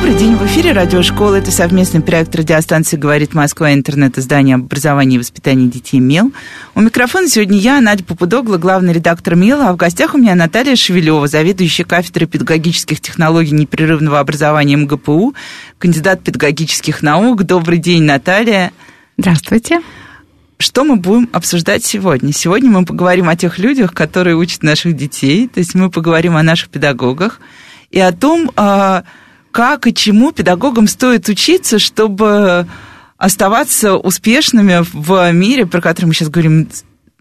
Добрый день, в эфире Радиошкола. Это совместный проект радиостанции «Говорит Москва» интернет-издание об образовании и воспитании детей МЕЛ. У микрофона сегодня я, Надя Попудогла, главный редактор МЕЛа, а в гостях у меня Наталья Шевелева, заведующая кафедрой педагогических технологий непрерывного образования МГПУ, кандидат педагогических наук. Добрый день, Наталья. Здравствуйте. Что мы будем обсуждать сегодня? Сегодня мы поговорим о тех людях, которые учат наших детей, то есть мы поговорим о наших педагогах и о том, а, как и чему педагогам стоит учиться, чтобы оставаться успешными в мире, про который мы сейчас говорим,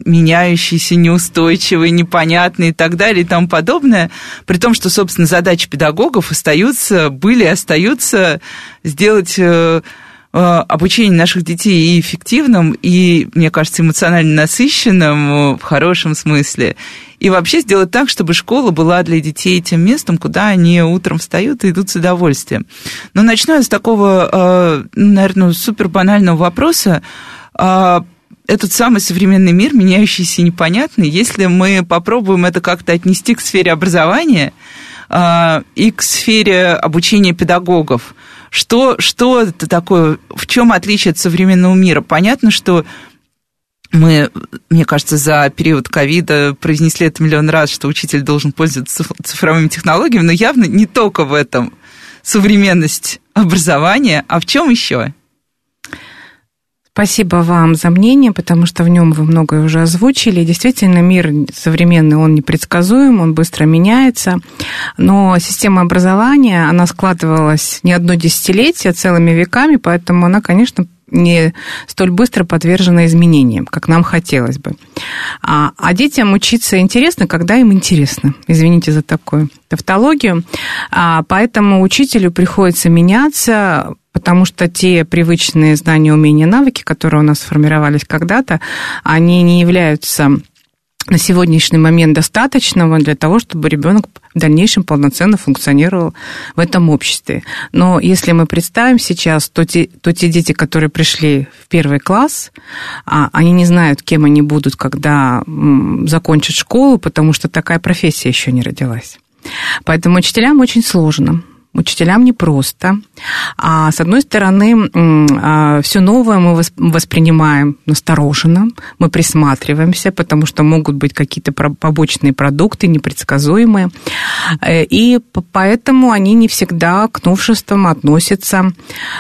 меняющийся, неустойчивый, непонятный и так далее и тому подобное, при том, что, собственно, задачи педагогов остаются, были и остаются сделать э, обучение наших детей и эффективным, и, мне кажется, эмоционально насыщенным э, в хорошем смысле. И вообще сделать так, чтобы школа была для детей тем местом, куда они утром встают и идут с удовольствием. Но начну я с такого, э, наверное, супер банального вопроса. Этот самый современный мир, меняющийся и непонятный, если мы попробуем это как-то отнести к сфере образования и к сфере обучения педагогов – что, что это такое, в чем отличие от современного мира? Понятно, что мы, мне кажется, за период ковида произнесли это миллион раз, что учитель должен пользоваться цифровыми технологиями, но явно не только в этом современность образования, а в чем еще? Спасибо вам за мнение, потому что в нем вы многое уже озвучили. Действительно, мир современный, он непредсказуем, он быстро меняется. Но система образования, она складывалась не одно десятилетие, а целыми веками, поэтому она, конечно, не столь быстро подвержена изменениям, как нам хотелось бы. А, а детям учиться интересно, когда им интересно. Извините за такую тавтологию. А, поэтому учителю приходится меняться, потому что те привычные знания, умения, навыки, которые у нас сформировались когда-то, они не являются на сегодняшний момент достаточного для того, чтобы ребенок в дальнейшем полноценно функционировал в этом обществе. Но если мы представим сейчас, то те, то те дети, которые пришли в первый класс, а, они не знают, кем они будут, когда закончат школу, потому что такая профессия еще не родилась. Поэтому учителям очень сложно учителям непросто. А с одной стороны, а, все новое мы воспринимаем настороженно, мы присматриваемся, потому что могут быть какие-то побочные продукты, непредсказуемые. Э, и поэтому они не всегда к новшествам относятся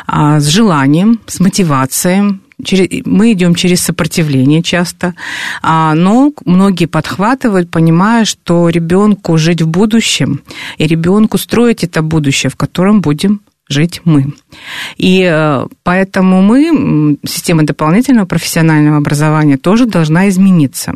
а, с желанием, с мотивацией, мы идем через сопротивление часто, а, но многие подхватывают, понимая, что ребенку жить в будущем и ребенку строить это будущее, в котором будем жить мы. И э, поэтому мы, система дополнительного профессионального образования, тоже должна измениться.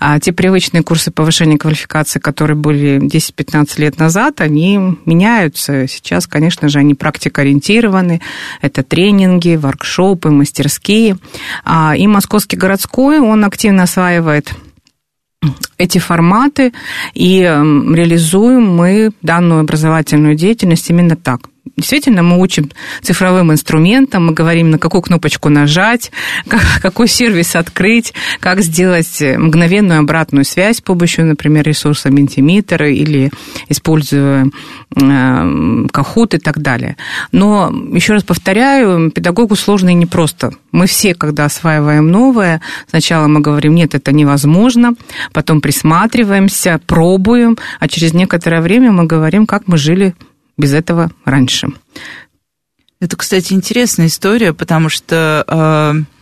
А те привычные курсы повышения квалификации, которые были 10-15 лет назад, они меняются. Сейчас, конечно же, они практикоориентированы. Это тренинги, воркшопы, мастерские. А, и Московский городской, он активно осваивает эти форматы, и реализуем мы данную образовательную деятельность именно так действительно мы учим цифровым инструментам, мы говорим, на какую кнопочку нажать, какой сервис открыть, как сделать мгновенную обратную связь с помощью, например, ресурса Mentimeter или используя э, Кахут и так далее. Но, еще раз повторяю, педагогу сложно и непросто. Мы все, когда осваиваем новое, сначала мы говорим, нет, это невозможно, потом присматриваемся, пробуем, а через некоторое время мы говорим, как мы жили без этого раньше. Это, кстати, интересная история, потому что, э,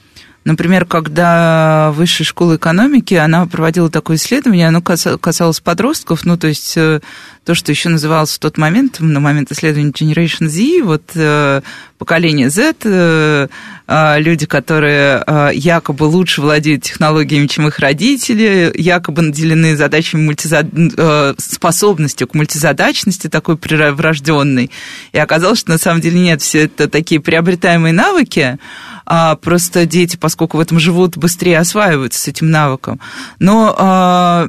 например, когда высшая школа экономики, она проводила такое исследование, оно касалось подростков, ну, то есть э, то, что еще называлось в тот момент, на момент исследования Generation Z, вот э, поколение Z, э, э, люди, которые якобы лучше владеют технологиями, чем их родители, якобы наделены задачами мультизад... способностью к мультизадачности такой врожденной. И оказалось, что на самом деле нет, все это такие приобретаемые навыки, а просто дети, поскольку в этом живут, быстрее осваиваются с этим навыком. Но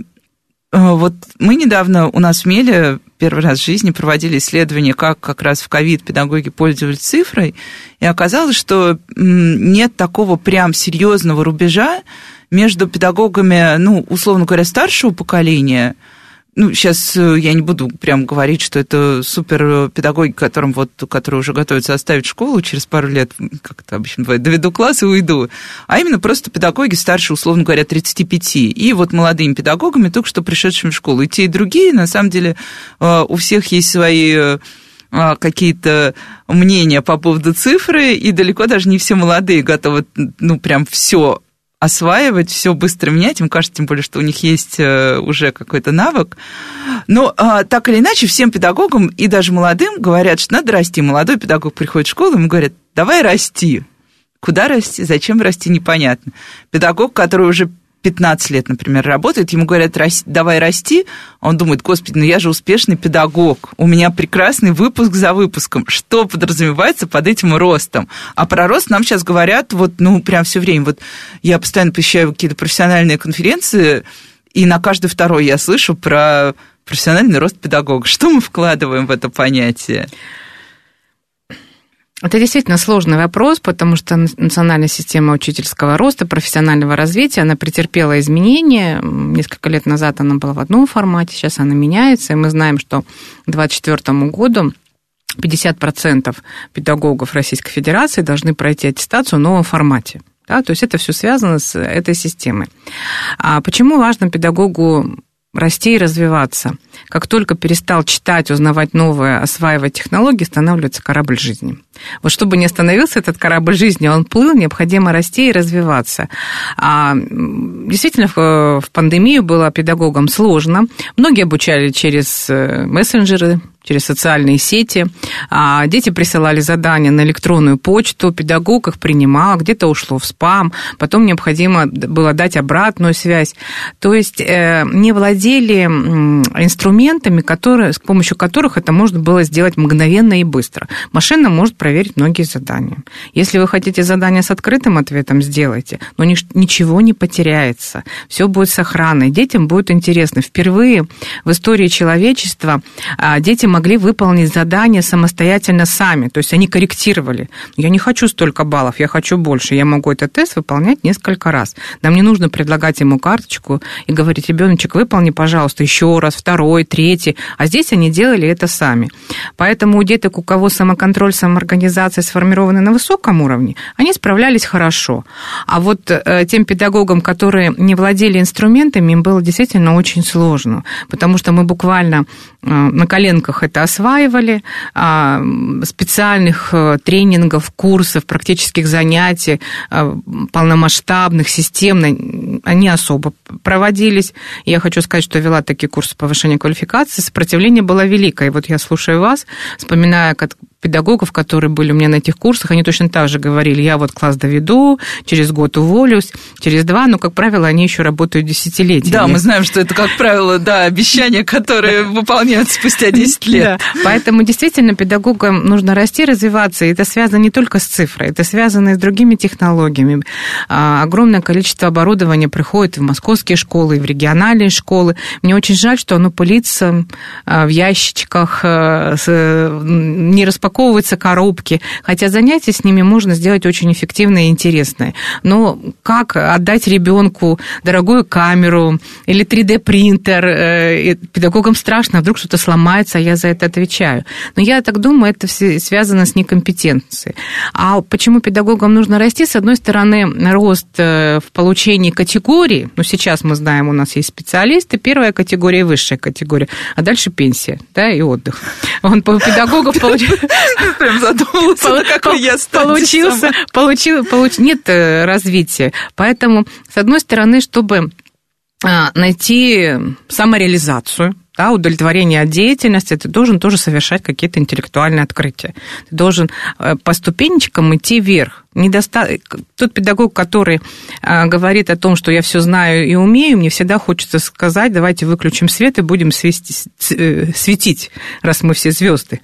вот мы недавно у нас в Меле первый раз в жизни проводили исследование, как как раз в ковид педагоги пользовались цифрой, и оказалось, что нет такого прям серьезного рубежа между педагогами, ну, условно говоря, старшего поколения – ну, сейчас э, я не буду прям говорить, что это супер педагоги, которым вот, которые уже готовятся оставить школу через пару лет, как это обычно бывает, доведу класс и уйду, а именно просто педагоги старше, условно говоря, 35, и вот молодыми педагогами, только что пришедшими в школу. И те, и другие, на самом деле, э, у всех есть свои э, какие-то мнения по поводу цифры, и далеко даже не все молодые готовы, ну, прям все осваивать, все быстро менять. Им кажется, тем более, что у них есть э, уже какой-то навык. Но а, так или иначе, всем педагогам и даже молодым говорят, что надо расти. Молодой педагог приходит в школу, ему говорят, давай расти. Куда расти, зачем расти, непонятно. Педагог, который уже 15 лет, например, работает, ему говорят, давай расти, он думает, господи, ну я же успешный педагог, у меня прекрасный выпуск за выпуском. Что подразумевается под этим ростом? А про рост нам сейчас говорят вот, ну, прям все время. Вот я постоянно посещаю какие-то профессиональные конференции, и на каждый второй я слышу про профессиональный рост педагога. Что мы вкладываем в это понятие? Это действительно сложный вопрос, потому что национальная система учительского роста, профессионального развития, она претерпела изменения. Несколько лет назад она была в одном формате, сейчас она меняется, и мы знаем, что к 2024 году 50% педагогов Российской Федерации должны пройти аттестацию в новом формате. Да, то есть это все связано с этой системой. А почему важно педагогу расти и развиваться. Как только перестал читать, узнавать новое, осваивать технологии, становится корабль жизни. Вот чтобы не остановился этот корабль жизни, он плыл, необходимо расти и развиваться. А, действительно, в, в пандемию было педагогам сложно. Многие обучали через э, мессенджеры, через социальные сети. А дети присылали задания на электронную почту, педагог их принимал, где-то ушло в спам, потом необходимо было дать обратную связь. То есть э, не владели инструментами, которые, с помощью которых это можно было сделать мгновенно и быстро. Машина может проверить многие задания. Если вы хотите задание с открытым ответом, сделайте, но ничего не потеряется. Все будет с охраной. Детям будет интересно. Впервые в истории человечества а, дети могли выполнить задание самостоятельно сами, то есть они корректировали. Я не хочу столько баллов, я хочу больше. Я могу этот тест выполнять несколько раз. Нам не нужно предлагать ему карточку и говорить, ребеночек, выполни, пожалуйста, еще раз, второй, третий. А здесь они делали это сами. Поэтому у деток, у кого самоконтроль, самоорганизация сформированы на высоком уровне, они справлялись хорошо. А вот э, тем педагогам, которые не владели инструментами, им было действительно очень сложно, потому что мы буквально э, на коленках это осваивали, а, специальных э, тренингов, курсов, практических занятий, э, полномасштабных, системных, они особо проводились. Я хочу сказать, что вела такие курсы повышения квалификации, сопротивление было великое. И вот я слушаю вас, вспоминая, как педагогов, которые были у меня на этих курсах, они точно так же говорили, я вот класс доведу, через год уволюсь, через два, но, как правило, они еще работают десятилетиями. Да, мы знаем, что это, как правило, да, обещания, которые выполняются спустя 10 лет. Да. Поэтому действительно педагогам нужно расти, развиваться, и это связано не только с цифрой, это связано и с другими технологиями. А, огромное количество оборудования приходит в московские школы, в региональные школы. Мне очень жаль, что оно пылится а, в ящичках, а, не распаковывается распаковываются коробки, хотя занятия с ними можно сделать очень эффективно и интересное. Но как отдать ребенку дорогую камеру или 3D-принтер? Э, педагогам страшно, а вдруг что-то сломается, а я за это отвечаю. Но я так думаю, это все связано с некомпетенцией. А почему педагогам нужно расти? С одной стороны, рост э, в получении категории. Ну, сейчас мы знаем, у нас есть специалисты, первая категория и высшая категория, а дальше пенсия, да, и отдых. Он педагогов получил... Прям задумался, какой я Получился, получил, получил, нет э, развития. Поэтому, с одной стороны, чтобы а, найти самореализацию, да, удовлетворение от деятельности, ты должен тоже совершать какие-то интеллектуальные открытия. Ты должен э, по ступенечкам идти вверх. Недоста... Тот педагог, который э, говорит о том, что я все знаю и умею, мне всегда хочется сказать, давайте выключим свет и будем свести... светить, раз мы все звезды.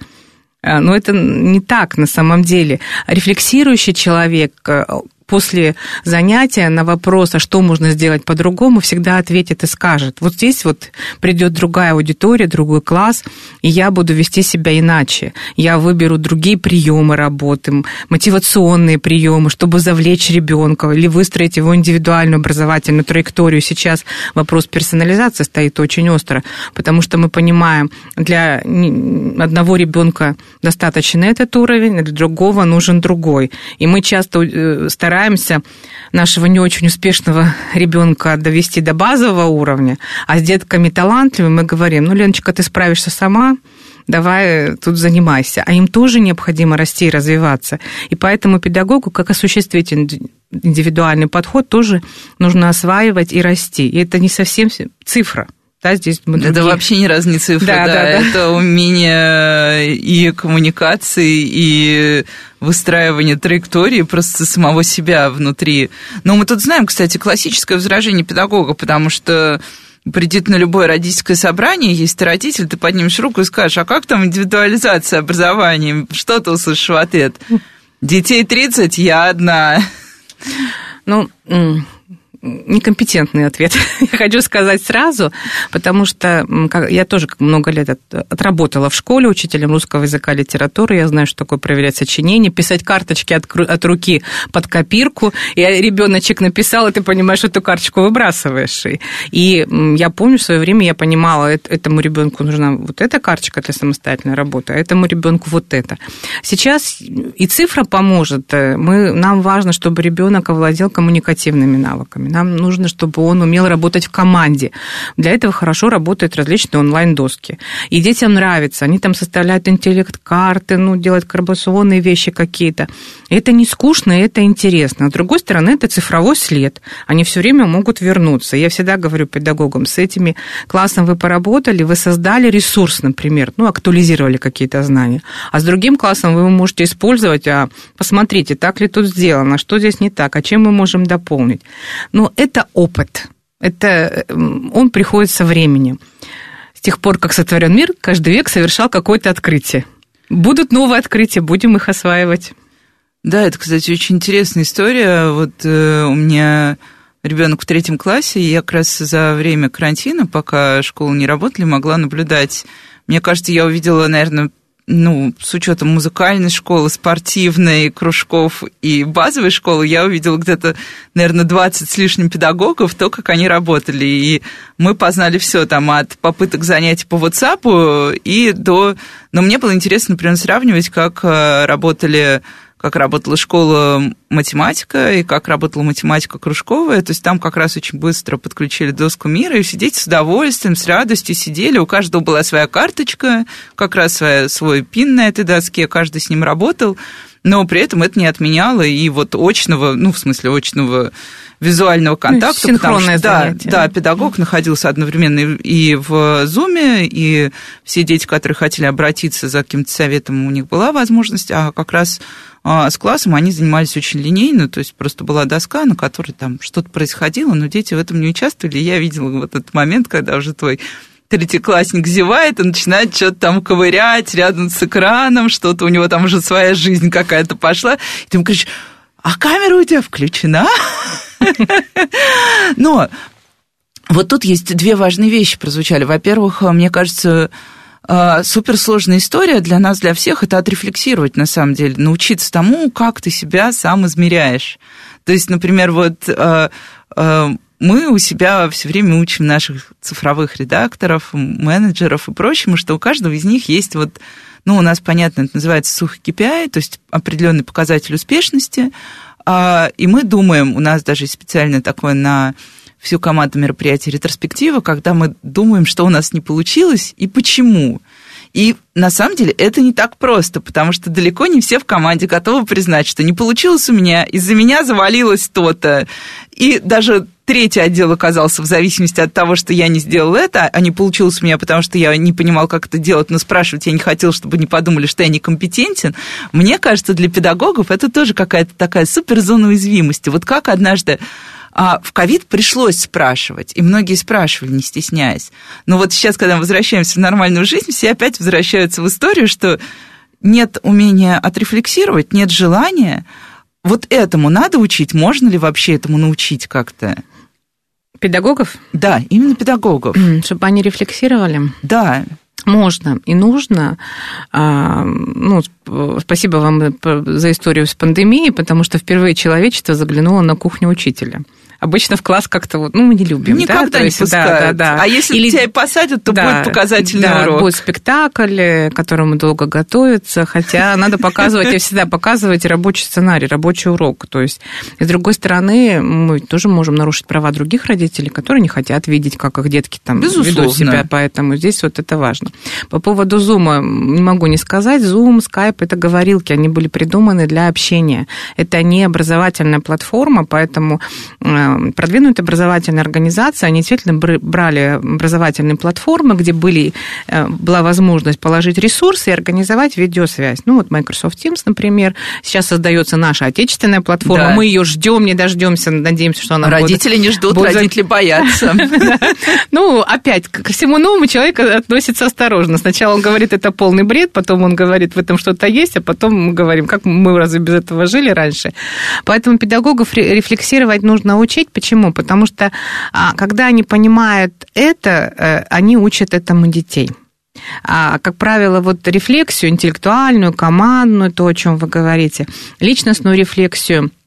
А, но это не так на самом деле. Рефлексирующий человек, э, после занятия на вопрос, а что можно сделать по-другому, всегда ответит и скажет. Вот здесь вот придет другая аудитория, другой класс, и я буду вести себя иначе. Я выберу другие приемы работы, мотивационные приемы, чтобы завлечь ребенка или выстроить его индивидуальную образовательную траекторию. Сейчас вопрос персонализации стоит очень остро, потому что мы понимаем, для одного ребенка достаточно этот уровень, для другого нужен другой. И мы часто э, стараемся стараемся нашего не очень успешного ребенка довести до базового уровня, а с детками талантливыми мы говорим, ну, Леночка, ты справишься сама, давай тут занимайся. А им тоже необходимо расти и развиваться. И поэтому педагогу, как осуществить индивидуальный подход, тоже нужно осваивать и расти. И это не совсем цифра. Да, здесь мы другие... Это вообще не цифра, да, да, да, это умение и коммуникации, и выстраивание траектории просто самого себя внутри. Но мы тут знаем, кстати, классическое возражение педагога, потому что придет на любое родительское собрание, есть ты родитель, ты поднимешь руку и скажешь, а как там индивидуализация образования? Что ты услышишь в ответ? Детей 30, я одна. Ну, некомпетентный ответ, я хочу сказать сразу, потому что я тоже много лет отработала в школе учителем русского языка и литературы, я знаю, что такое проверять сочинение, писать карточки от, от руки под копирку, и ребеночек написал, и ты понимаешь, эту карточку выбрасываешь. И я помню, в свое время я понимала, этому ребенку нужна вот эта карточка для самостоятельной работы, а этому ребенку вот это. Сейчас и цифра поможет. Мы, нам важно, чтобы ребенок овладел коммуникативными навыками нам нужно, чтобы он умел работать в команде. Для этого хорошо работают различные онлайн-доски. И детям нравится. Они там составляют интеллект-карты, ну, делают корпорационные вещи какие-то. Это не скучно, это интересно. С другой стороны, это цифровой след. Они все время могут вернуться. Я всегда говорю педагогам, с этими классом вы поработали, вы создали ресурс, например, ну, актуализировали какие-то знания. А с другим классом вы можете использовать, а посмотрите, так ли тут сделано, что здесь не так, а чем мы можем дополнить. Ну, но это опыт. Это он приходит со временем. С тех пор, как сотворен мир, каждый век совершал какое-то открытие. Будут новые открытия, будем их осваивать. Да, это, кстати, очень интересная история. Вот э, у меня ребенок в третьем классе, и я как раз за время карантина, пока школы не работали, могла наблюдать. Мне кажется, я увидела, наверное, ну, с учетом музыкальной школы, спортивной, кружков и базовой школы, я увидела где-то, наверное, 20 с лишним педагогов, то, как они работали. И мы познали все там от попыток занятий по WhatsApp и до... Но мне было интересно, например, сравнивать, как э, работали как работала школа математика и как работала математика кружковая. То есть там как раз очень быстро подключили доску мира, и все дети с удовольствием, с радостью сидели. У каждого была своя карточка, как раз своя, свой пин на этой доске, каждый с ним работал. Но при этом это не отменяло и вот очного, ну, в смысле, очного визуального ну, контакта. Ну, потому что, да, да, педагог находился одновременно и в Зуме, и все дети, которые хотели обратиться за каким-то советом, у них была возможность, а как раз а с классом они занимались очень линейно, то есть просто была доска, на которой там что-то происходило, но дети в этом не участвовали. Я видела вот этот момент, когда уже твой третьеклассник зевает и начинает что-то там ковырять рядом с экраном, что-то у него там уже своя жизнь какая-то пошла. И ты ему кричишь, а камера у тебя включена? Но вот тут есть две важные вещи прозвучали. Во-первых, мне кажется, суперсложная история для нас, для всех, это отрефлексировать, на самом деле, научиться тому, как ты себя сам измеряешь. То есть, например, вот а, а, мы у себя все время учим наших цифровых редакторов, менеджеров и прочему, что у каждого из них есть вот, ну, у нас, понятно, это называется сухо KPI, то есть определенный показатель успешности, и мы думаем, у нас даже специально такое на всю команду мероприятий ретроспектива, когда мы думаем, что у нас не получилось и почему. И на самом деле это не так просто, потому что далеко не все в команде готовы признать, что не получилось у меня, из-за меня завалилось то-то. И даже третий отдел оказался в зависимости от того, что я не сделал это, а не получилось у меня, потому что я не понимал, как это делать, но спрашивать я не хотел, чтобы не подумали, что я некомпетентен. Мне кажется, для педагогов это тоже какая-то такая суперзона уязвимости. Вот как однажды а в ковид пришлось спрашивать, и многие спрашивали, не стесняясь. Но вот сейчас, когда мы возвращаемся в нормальную жизнь, все опять возвращаются в историю, что нет умения отрефлексировать, нет желания, вот этому надо учить? Можно ли вообще этому научить как-то? Педагогов? Да, именно педагогов. Чтобы они рефлексировали? Да. Можно и нужно. А, ну, спасибо вам за историю с пандемией, потому что впервые человечество заглянуло на кухню учителя обычно в класс как-то вот, ну, мы не любим. Никогда да? не есть, пускают. Да, да, да. А если Или, тебя и посадят, то да, будет показательный да, урок. будет спектакль, к которому долго готовиться, хотя надо показывать, я всегда показывать рабочий сценарий, рабочий урок. То есть, с другой стороны, мы тоже можем нарушить права других родителей, которые не хотят видеть, как их детки там Безусловно. ведут себя, поэтому здесь вот это важно. По поводу Zoom не могу не сказать, Zoom, Skype – это говорилки, они были придуманы для общения. Это не образовательная платформа, поэтому э, продвинутые образовательные организации, они действительно брали образовательные платформы, где были, э, была возможность положить ресурсы и организовать видеосвязь. Ну, вот Microsoft Teams, например. Сейчас создается наша отечественная платформа. Да. Мы ее ждем, не дождемся, надеемся, что она Родители будет, не ждут, будет... родители боятся. Ну, опять, ко всему новому человек относится осторожно. Сначала он говорит, это полный бред, потом он говорит, в этом что-то есть, а потом мы говорим, как мы разве без этого жили раньше. Поэтому педагогов рефлексировать нужно учить учить. Почему? Потому что а, когда они понимают это, э, они учат этому детей. А, как правило, вот рефлексию интеллектуальную, командную, то, о чем вы говорите, личностную рефлексию –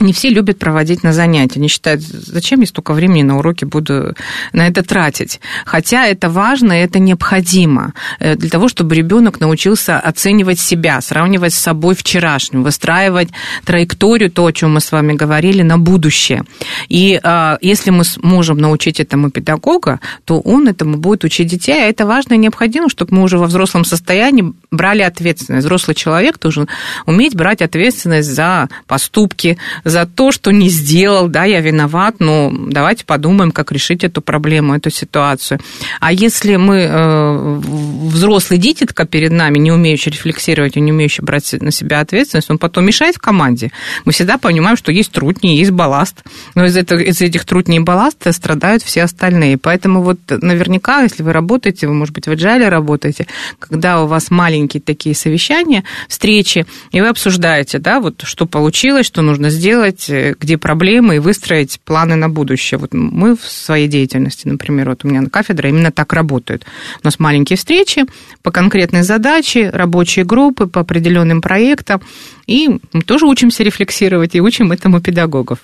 не все любят проводить на занятия. Они считают, зачем я столько времени на уроке буду на это тратить. Хотя это важно, это необходимо э, для того, чтобы ребенок научился оценивать себя, сравнивать с собой вчерашним, выстраивать траекторию, то, о чем мы с вами говорили, на будущее. И а, если мы сможем научить этому педагога, то он этому будет учить детей, а это важно и необходимо, чтобы мы уже во взрослом состоянии брали ответственность. Взрослый человек должен уметь брать ответственность за поступки, за то, что не сделал, да, я виноват, но давайте подумаем, как решить эту проблему, эту ситуацию. А если мы э, взрослый дитятка перед нами, не умеющий рефлексировать и не умеющий брать на себя ответственность, он потом мешает в команде. Мы всегда понимаем, что есть трутни, есть балласт, но из, этого, из этих трутней и балласта страдают все остальные. Поэтому вот наверняка, если вы работаете, вы, может быть, в agile работаете, когда у вас маленькие такие совещания, встречи, и вы обсуждаете, да, вот что получилось, что нужно сделать, сделать, э, где проблемы, и выстроить планы на будущее. Вот мы в своей деятельности, например, вот у меня на кафедре именно так работает. У нас маленькие встречи по конкретной задаче, рабочие группы по определенным проектам, и мы тоже учимся рефлексировать и учим этому педагогов.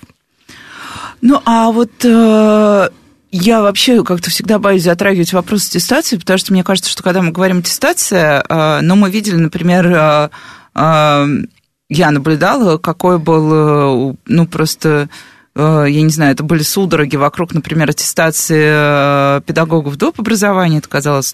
Ну, а вот э, я вообще как-то всегда боюсь затрагивать вопрос аттестации, потому что мне кажется, что когда мы говорим аттестация, э, ну, мы видели, например, э, э, я наблюдала, какой был, э, ну, просто э, я не знаю, это были судороги вокруг, например, аттестации э, педагогов доп. образования. Это казалось,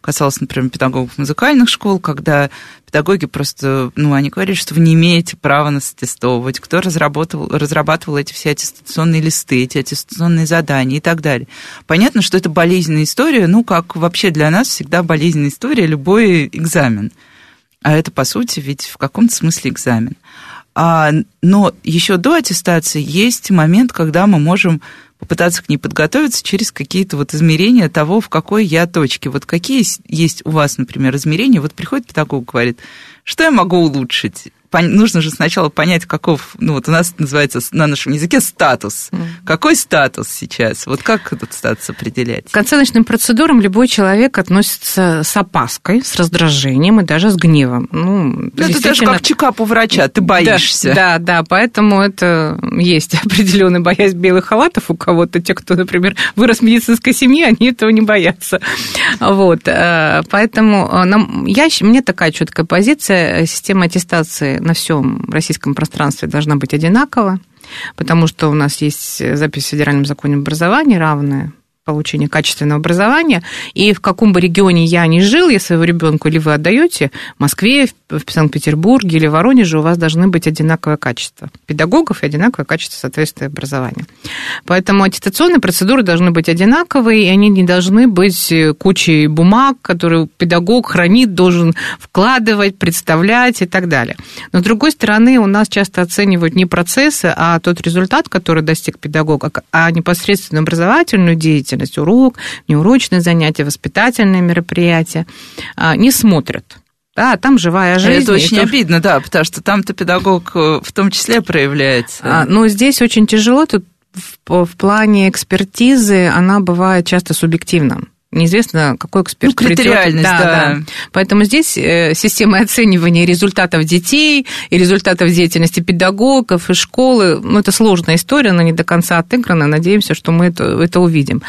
касалось, например, педагогов музыкальных школ, когда педагоги просто, ну, они говорили, что вы не имеете права нас аттестовывать. Кто разработал, разрабатывал эти все аттестационные листы, эти аттестационные задания и так далее. Понятно, что это болезненная история, ну, как вообще для нас всегда болезненная история любой экзамен – а это, по сути, ведь в каком-то смысле экзамен. А, но еще до аттестации есть момент, когда мы можем попытаться к ней подготовиться через какие-то вот измерения того, в какой я точке. Вот какие есть у вас, например, измерения? Вот приходит педагог, говорит, что я могу улучшить? Нужно же сначала понять, каков, ну вот у нас называется на нашем языке статус. Mm. Какой статус сейчас? Вот как этот статус определять? К оценочным процедурам любой человек относится с опаской, с раздражением и даже с гневом. Ну, это действительно... даже как чекап у врача, ты боишься. Да, да, да, поэтому это есть определенная боязнь белых халатов у кого-то. Те, кто, например, вырос в медицинской семье, они этого не боятся. Вот, э, поэтому э, нам, я, мне такая четкая позиция, система аттестации на всем российском пространстве должна быть одинакова, потому что у нас есть запись в федеральном законе образования равная получения качественного образования. И в каком бы регионе я ни жил, я своего ребенка или вы отдаете, в Москве, в Санкт-Петербурге или Воронеже у вас должны быть одинаковое качество педагогов и одинаковое качество соответствия образования. Поэтому аттестационные процедуры должны быть одинаковые, и они не должны быть кучей бумаг, которые педагог хранит, должен вкладывать, представлять и так далее. Но, с другой стороны, у нас часто оценивают не процессы, а тот результат, который достиг педагога, а непосредственно образовательную деятельность, деятельность, урок, неурочные занятия, воспитательные мероприятия, а, не смотрят. Да, там живая жизнь. Это очень обидно, да, потому что там-то педагог э, в том числе проявляется. А, но здесь очень тяжело, тут в, в плане экспертизы она бывает часто субъективна неизвестно, какой эксперт ну, критериальность, Да, да. да. Поэтому здесь э, система оценивания результатов детей и результатов деятельности педагогов и школы, ну, это сложная история, она не до конца отыграна, надеемся, что мы это, это увидим.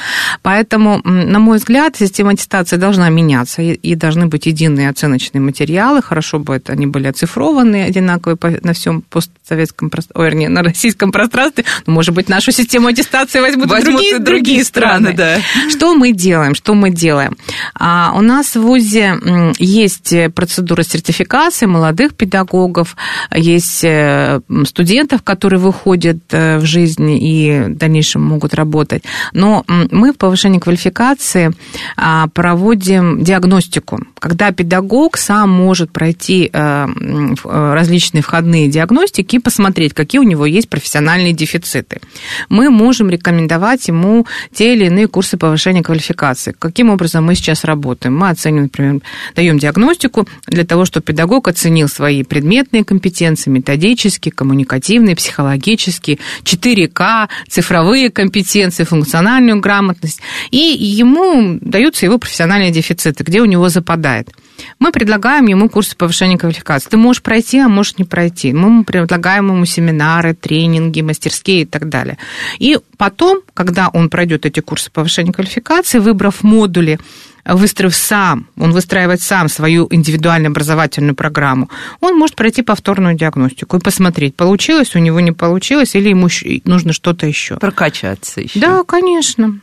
Поэтому, на мой взгляд, система аттестации должна меняться, и, должны быть единые оценочные материалы, хорошо бы это они были оцифрованы, одинаковые на всем постсоветском, ой, вернее, на российском пространстве, но, может быть, нашу систему аттестации возьмут, возьмут другие, другие, другие страны. страны да. Что мы делаем? Что мы делаем? А, у нас в ВУЗе есть процедура сертификации молодых педагогов, есть э, студентов, которые выходят э, в жизнь и в дальнейшем могут работать. Но мы в повышении квалификации а, проводим диагностику, когда педагог сам может пройти э, различные входные диагностики и посмотреть, какие у него есть профессиональные дефициты. Мы можем рекомендовать ему те или иные курсы повышения квалификации каким образом мы сейчас работаем? Мы оцениваем, например, даем диагностику для того, чтобы педагог оценил свои предметные компетенции, методические, коммуникативные, психологические, 4К, цифровые компетенции, функциональную грамотность. И ему даются его профессиональные дефициты, где у него западает. Мы предлагаем ему курсы повышения квалификации. Ты можешь пройти, а можешь не пройти. Мы предлагаем ему семинары, тренинги, мастерские и так далее. И потом, когда он пройдет эти курсы повышения квалификации, выбрав модули, выстроив сам, он выстраивает сам свою индивидуальную образовательную программу, он может пройти повторную диагностику и посмотреть, получилось у него, не получилось, или ему нужно что-то еще. Прокачаться еще. Да, конечно.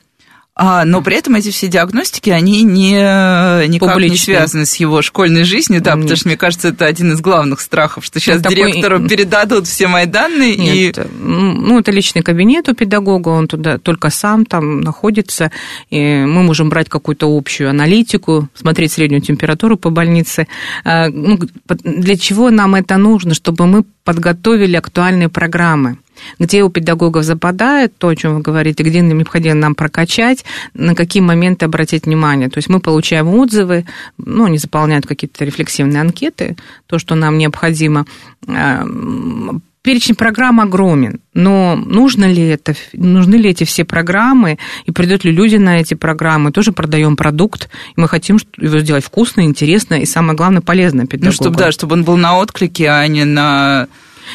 А, но при этом эти все диагностики, они не, никак Публичные. не связаны с его школьной жизнью, да, Нет. потому что, мне кажется, это один из главных страхов, что сейчас такой... директору передадут все мои данные. Нет, и... ну, это личный кабинет у педагога, он туда только сам там находится, и мы можем брать какую-то общую аналитику, смотреть среднюю температуру по больнице. А, ну, для чего нам это нужно? Чтобы мы подготовили актуальные программы где у педагогов западает то, о чем вы говорите, где необходимо нам прокачать, на какие моменты обратить внимание. То есть мы получаем отзывы, ну, они заполняют какие-то рефлексивные анкеты, то, что нам необходимо. А, перечень программ огромен, но нужно ли это, нужны ли эти все программы, и придут ли люди на эти программы, тоже продаем продукт, и мы хотим его сделать вкусно, интересно и, самое главное, полезно педагогу. Ну, чтобы, да, чтобы он был на отклике, а не на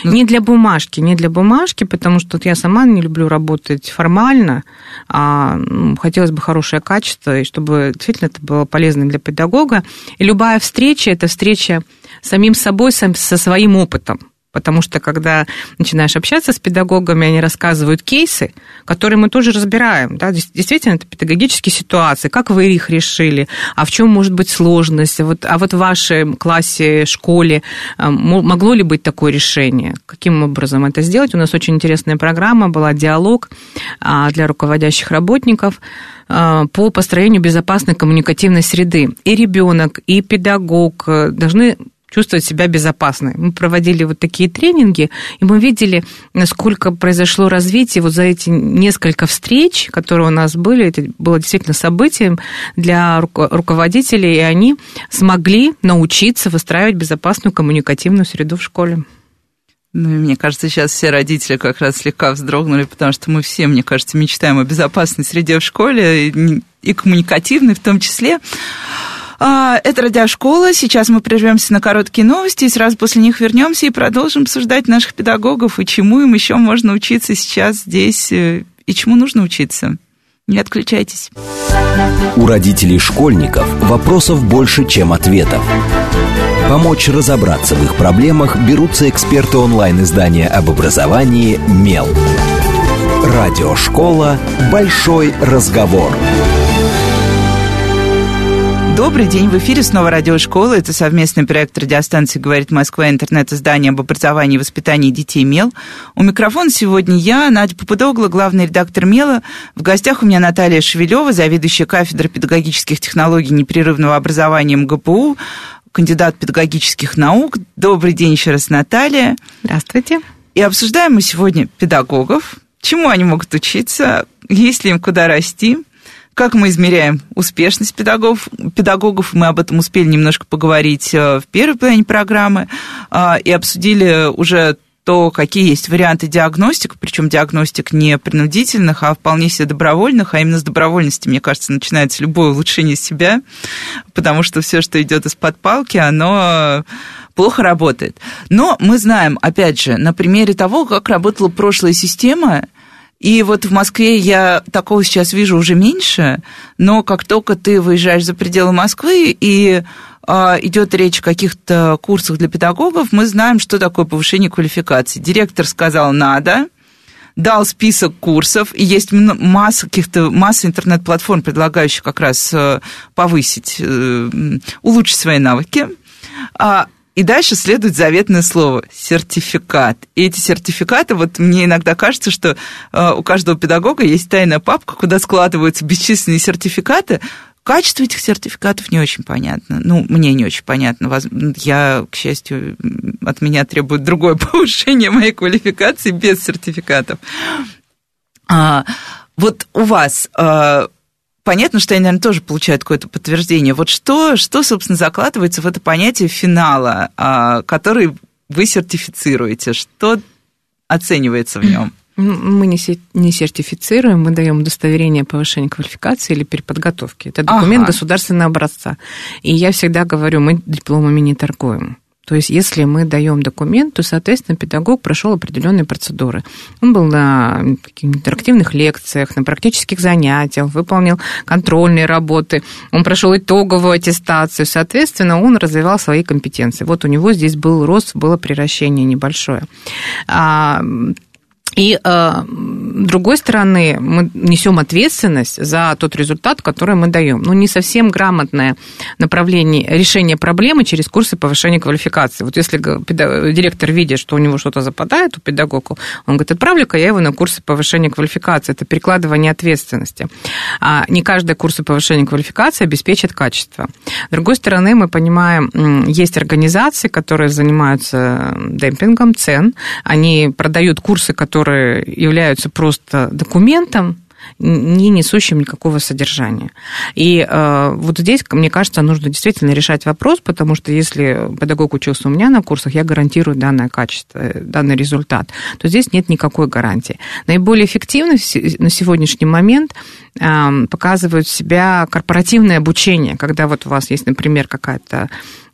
ну, не для бумажки, не для бумажки, потому что я сама не люблю работать формально, а ну, хотелось бы хорошее качество, и чтобы действительно это было полезно для педагога. И любая встреча – это встреча самим собой, со своим опытом. Потому что когда начинаешь общаться с педагогами, они рассказывают кейсы, которые мы тоже разбираем. Да? Действительно, это педагогические ситуации, как вы их решили, а в чем может быть сложность, вот, а вот в вашем классе, школе э, могло ли быть такое решение, каким образом это сделать. У нас очень интересная программа была «Диалог» а, для руководящих работников э, по построению безопасной коммуникативной среды. И ребенок, и педагог э, должны чувствовать себя безопасно. Мы проводили вот такие тренинги, и мы видели, насколько произошло развитие вот за эти несколько встреч, которые у нас были. Это было действительно событием для руководителей, и они смогли научиться выстраивать безопасную коммуникативную среду в школе. Ну, мне кажется, сейчас все родители как раз слегка вздрогнули, потому что мы все, мне кажется, мечтаем о безопасной среде в школе, и коммуникативной в том числе. А, это радиошкола. Сейчас мы прервемся на короткие новости, и сразу после них вернемся и продолжим обсуждать наших педагогов и чему им еще можно учиться сейчас здесь, э, и чему нужно учиться. Не отключайтесь. У родителей школьников вопросов больше, чем ответов. Помочь разобраться в их проблемах берутся эксперты онлайн-издания об образовании «Мел». Радиошкола «Большой разговор». Добрый день, в эфире снова радиошкола. Это совместный проект радиостанции «Говорит Москва» интернет-издание об образовании и воспитании детей «Мел». У микрофона сегодня я, Надя Попудогла, главный редактор «Мела». В гостях у меня Наталья Шевелева, заведующая кафедрой педагогических технологий непрерывного образования МГПУ, кандидат педагогических наук. Добрый день еще раз, Наталья. Здравствуйте. И обсуждаем мы сегодня педагогов, чему они могут учиться, есть ли им куда расти – как мы измеряем успешность педагогов, педагогов. Мы об этом успели немножко поговорить в первой половине программы и обсудили уже то какие есть варианты диагностик, причем диагностик не принудительных, а вполне себе добровольных, а именно с добровольности, мне кажется, начинается любое улучшение себя, потому что все, что идет из-под палки, оно плохо работает. Но мы знаем, опять же, на примере того, как работала прошлая система, и вот в Москве я такого сейчас вижу уже меньше, но как только ты выезжаешь за пределы Москвы и а, идет речь о каких-то курсах для педагогов, мы знаем, что такое повышение квалификации. Директор сказал «надо», дал список курсов, и есть масса каких-то, масса интернет-платформ, предлагающих как раз э, повысить, э, улучшить свои навыки. И дальше следует заветное слово – сертификат. И эти сертификаты, вот мне иногда кажется, что э, у каждого педагога есть тайная папка, куда складываются бесчисленные сертификаты, Качество этих сертификатов не очень понятно. Ну, мне не очень понятно. Я, к счастью, от меня требует другое повышение моей квалификации без сертификатов. А, вот у вас а, понятно, что они, наверное, тоже получают какое-то подтверждение. Вот что, что, собственно, закладывается в это понятие финала, а, который вы сертифицируете? Что оценивается в нем? Мы не, не сертифицируем, мы даем удостоверение повышения квалификации или переподготовки. Это документ ага. государственного образца. И я всегда говорю, мы дипломами не торгуем. То есть, если мы даем документ, то, соответственно, педагог прошел определенные процедуры. Он был на интерактивных лекциях, на практических занятиях, выполнил контрольные работы, он прошел итоговую аттестацию, соответственно, он развивал свои компетенции. Вот у него здесь был рост, было приращение небольшое. И э, другой стороны, мы несем ответственность за тот результат, который мы даем. Ну, не совсем грамотное направление решения проблемы через курсы повышения квалификации. Вот если директор видит, что у него что-то западает у педагога, он говорит, отправлю-ка я его на курсы повышения квалификации. Это перекладывание ответственности. А не каждый курс повышения квалификации обеспечит качество. С другой стороны, мы понимаем, есть организации, которые занимаются демпингом цен. Они продают курсы, которые которые являются просто документом, не несущим никакого содержания. И э, вот здесь, мне кажется, нужно действительно решать вопрос, потому что если педагог учился у меня на курсах, я гарантирую данное качество, данный результат, то здесь нет никакой гарантии. Наиболее эффективно на сегодняшний момент э, показывают себя корпоративное обучение, когда вот у вас есть, например, какая-то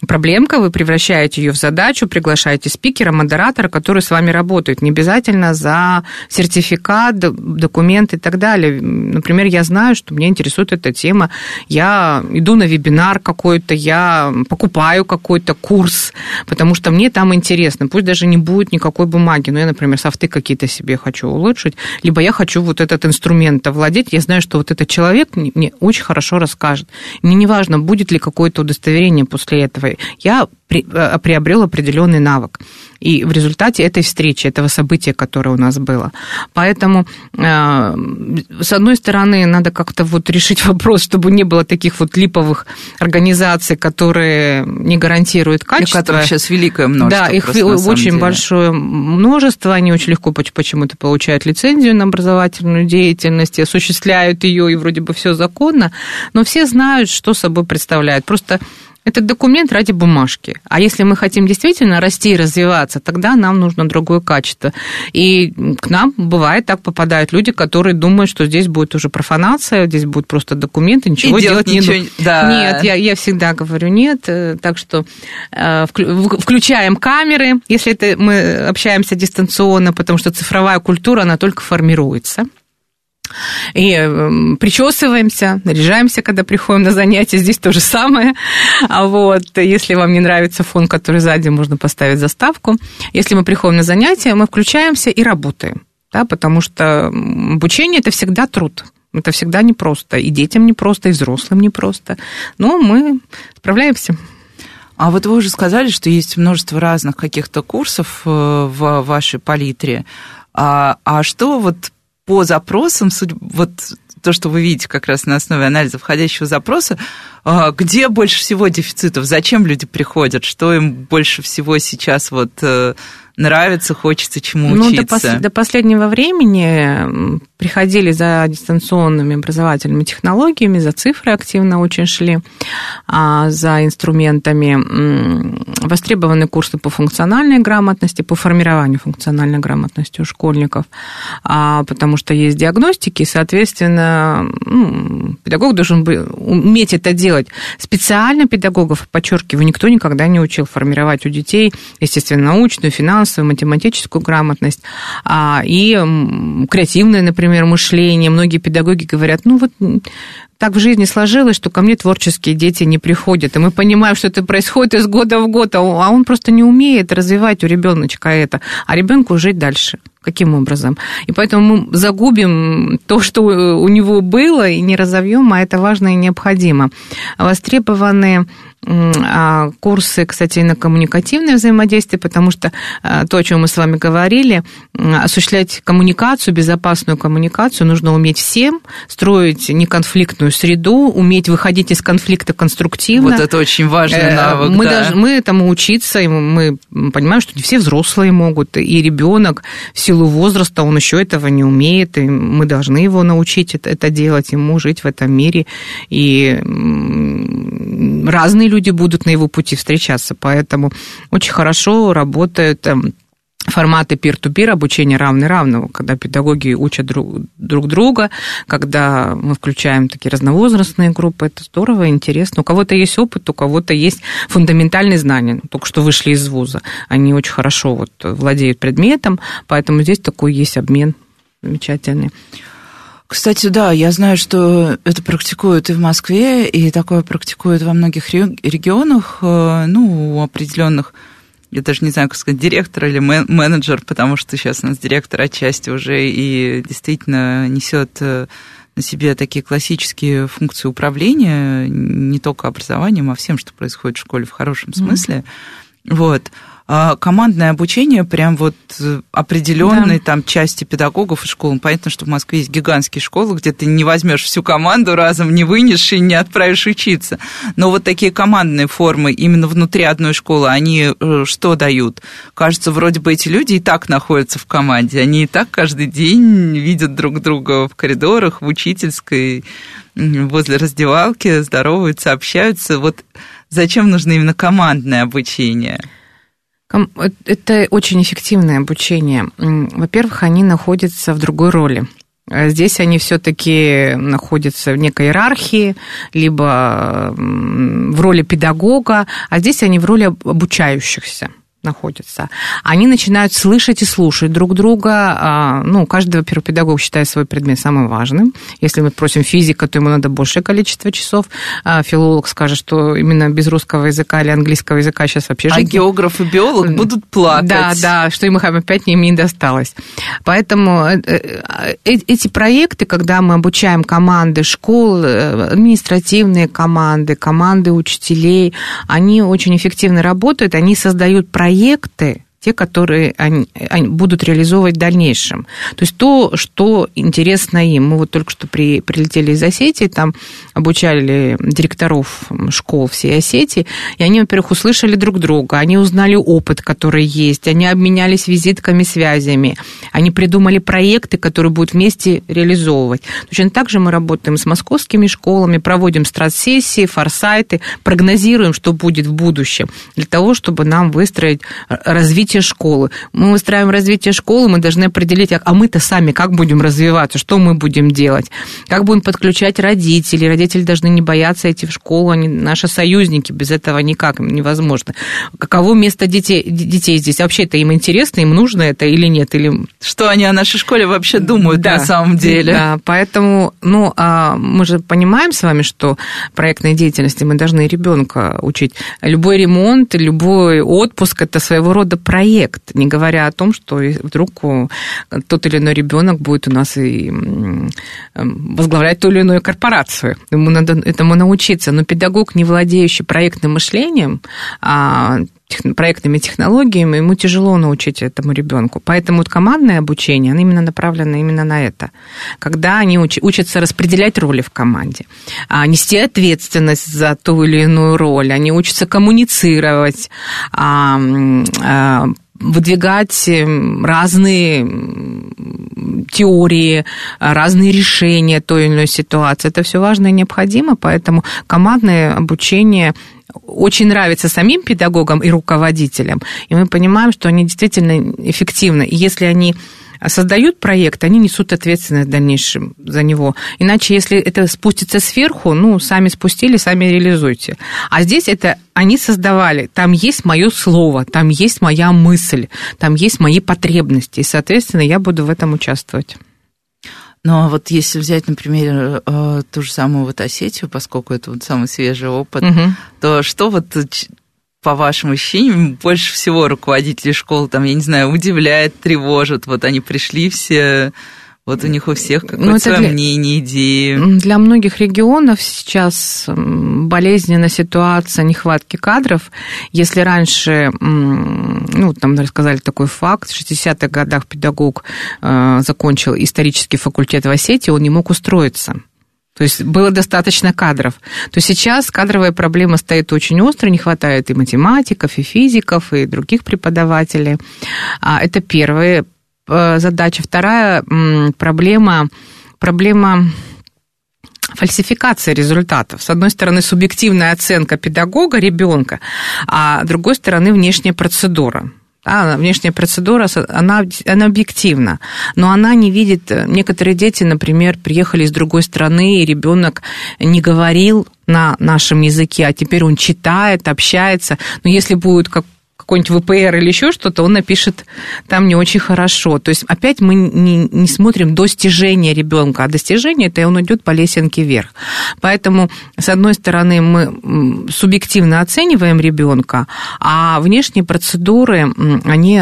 проблемка, вы превращаете ее в задачу, приглашаете спикера, модератора, который с вами работает. Не обязательно за сертификат, документ и так далее. Например, я знаю, что меня интересует эта тема. Я иду на вебинар какой-то, я покупаю какой-то курс, потому что мне там интересно. Пусть даже не будет никакой бумаги, но я, например, софты какие-то себе хочу улучшить, либо я хочу вот этот инструмент овладеть. Я знаю, что вот этот человек мне очень хорошо расскажет. Мне не важно, будет ли какое-то удостоверение после этого я э, приобрел определенный навык. И в результате этой встречи, этого события, которое у нас было. Поэтому, э, с одной стороны, надо как-то вот решить вопрос, чтобы не было таких вот липовых организаций, которые не гарантируют качество. И которых сейчас великое множество. Да, их просто, очень большое множество. Они очень легко почему-то получают лицензию на образовательную деятельность, осуществляют ее, и вроде бы все законно. Но все знают, что собой представляют. Просто этот документ ради бумажки. А если мы хотим действительно расти и развиваться, тогда нам нужно другое качество. И к нам бывает так попадают люди, которые думают, что здесь будет уже профанация, здесь будет просто документы, ничего и делать, делать ничего... не да. Нет, я, я всегда говорю нет. Э, так что э, включаем камеры, если это мы общаемся дистанционно, потому что цифровая культура, она только формируется. И эм, причесываемся, наряжаемся, когда приходим на занятия. Здесь то же самое. А вот, если вам не нравится фон, который сзади, можно поставить заставку. Если мы приходим на занятия, мы включаемся и работаем. Да, потому что обучение – это всегда труд. Это всегда непросто. И детям непросто, и взрослым непросто. Но мы справляемся. А вот вы уже сказали, что есть множество разных каких-то курсов э, в вашей палитре. А, а что вот по запросам, вот то, что вы видите как раз на основе анализа входящего запроса, а, где больше всего дефицитов, зачем люди приходят, что им больше всего сейчас вот э, нравится, хочется чему ну, учиться. До, пос- до последнего времени приходили за дистанционными образовательными технологиями, за цифры активно очень шли, а за инструментами. Востребованы курсы по функциональной грамотности, по формированию функциональной грамотности у школьников, а, потому что есть диагностики, и, соответственно, ну, педагог должен уметь это делать. Специально педагогов, подчеркиваю, никто никогда не учил формировать у детей, естественно, научную, финансовую, математическую грамотность а, и креативное, например, мышление. Многие педагоги говорят, ну вот так в жизни сложилось, что ко мне творческие дети не приходят. И мы понимаем, что это происходит из года в год, а он просто не умеет развивать у ребеночка это, а ребенку жить дальше. Каким образом? И поэтому мы загубим то, что у него было, и не разовьем, а это важно и необходимо. Востребованы а, курсы, кстати, на коммуникативное взаимодействие, потому что а, то, о чем мы с вами говорили, осуществлять коммуникацию, безопасную коммуникацию нужно уметь всем, строить неконфликтную среду, уметь выходить из конфликта конструктивно. Вот это очень важный э, навык. Мы, да. даже, мы этому учиться, и мы понимаем, что не все взрослые могут, и ребенок в силу возраста, он еще этого не умеет, и мы должны его научить это делать, ему жить в этом мире. И разные люди будут на его пути встречаться, поэтому очень хорошо работают эм, форматы peer-to-peer обучения равный равного, когда педагоги учат друг, друг друга, когда мы включаем такие разновозрастные группы, это здорово, интересно. У кого-то есть опыт, у кого-то есть фундаментальные знания, только что вышли из вуза, они очень хорошо вот владеют предметом, поэтому здесь такой есть обмен замечательный. Кстати, да, я знаю, что это практикуют и в Москве, и такое практикуют во многих регионах, э, ну, у определенных, я даже не знаю, как сказать, директор или менеджер, потому что сейчас у нас директор отчасти уже и действительно несет э, на себе такие классические функции управления, не только образованием, а всем, что происходит в школе в хорошем смысле. Mm-hmm. Вот. А командное обучение прям вот э, определенной да. там части педагогов и школ. Понятно, что в Москве есть гигантские школы, где ты не возьмешь всю команду разом, не вынешь и не отправишь учиться. Но вот такие командные формы именно внутри одной школы, они э, что дают? Кажется, вроде бы эти люди и так находятся в команде, они и так каждый день видят друг друга в коридорах, в учительской, возле раздевалки, здороваются, общаются. Вот зачем нужно именно командное обучение? Э, это очень эффективное обучение. Во-первых, они находятся в другой роли. А здесь они все-таки находятся в некой иерархии, либо в роли педагога, а здесь они в роли обучающихся находятся, они начинают слышать и слушать друг друга. А, ну, каждый, во-первых, педагог считает свой предмет самым важным. Если мы просим физика, то ему надо большее количество часов. А филолог скажет, что именно без русского языка или английского языка сейчас вообще жить... А географ и биолог будут плакать. Да, да, что им опять им не досталось. Поэтому э, э, э, эти проекты, когда мы обучаем команды школ, административные команды, команды учителей, они очень эффективно работают, они создают проекты, проекты, те, которые они, они будут реализовывать в дальнейшем. То есть то, что интересно им. Мы вот только что при, прилетели из Осетии, там обучали директоров школ всей Осетии, и они, во-первых, услышали друг друга, они узнали опыт, который есть, они обменялись визитками, связями, они придумали проекты, которые будут вместе реализовывать. Точно так же мы работаем с московскими школами, проводим стратсессии, форсайты, прогнозируем, что будет в будущем, для того, чтобы нам выстроить развитие развитие школы. Мы выстраиваем развитие школы, мы должны определить, а мы-то сами как будем развиваться, что мы будем делать, как будем подключать родителей. Родители должны не бояться идти в школу, они наши союзники, без этого никак невозможно. Каково место детей, детей здесь? Вообще это им интересно, им нужно это или нет? Или... Что они о нашей школе вообще думают да, на самом деле? Да, поэтому, ну, а мы же понимаем с вами, что проектной деятельности мы должны ребенка учить. Любой ремонт, любой отпуск – это своего рода проект проект, не говоря о том, что вдруг тот или иной ребенок будет у нас и возглавлять ту или иную корпорацию. Ему надо этому научиться. Но педагог, не владеющий проектным мышлением, а проектными технологиями, ему тяжело научить этому ребенку. Поэтому вот командное обучение, оно именно направлено именно на это. Когда они уч, учатся распределять роли в команде, а, нести ответственность за ту или иную роль, они учатся коммуницировать, а, а, выдвигать эм, разные теории, разные решения той или иной ситуации. Это все важно и необходимо, поэтому командное обучение очень нравится самим педагогам и руководителям, и мы понимаем, что они действительно эффективны. И если они создают проект, они несут ответственность в дальнейшем за него. Иначе, если это спустится сверху, ну, сами спустили, сами реализуйте. А здесь это они создавали. Там есть мое слово, там есть моя мысль, там есть мои потребности. И, соответственно, я буду в этом участвовать. Ну, а вот если взять, например, э, ту же самую вот Осетию, поскольку это вот самый свежий опыт, угу. то что вот по вашим ощущениям, больше всего руководители школ, там, я не знаю, удивляет, тревожит? Вот они пришли все, вот у них у всех ну, какое-то свое для, идеи. Для многих регионов сейчас болезненная ситуация нехватки кадров. Если раньше, ну, там рассказали такой факт, в 60-х годах педагог э, закончил исторический факультет в Осетии, он не мог устроиться. То есть было достаточно кадров. То сейчас кадровая проблема стоит очень остро, не хватает и математиков, и физиков, и других преподавателей. А, это первая э, задача. Вторая проблема, проблема фальсификация результатов. С одной стороны, субъективная оценка педагога, ребенка, а с другой стороны, внешняя процедура. Да, внешняя процедура, она, она объективна, но она не видит... Некоторые дети, например, приехали из другой страны, и ребенок не говорил на нашем языке, а теперь он читает, общается. Но если будет как какой-нибудь ВПР или еще что-то, он напишет там не очень хорошо. То есть опять мы не, не смотрим достижения ребенка, а достижение это он идет по лесенке вверх. Поэтому, с одной стороны, мы субъективно оцениваем ребенка, а внешние процедуры, они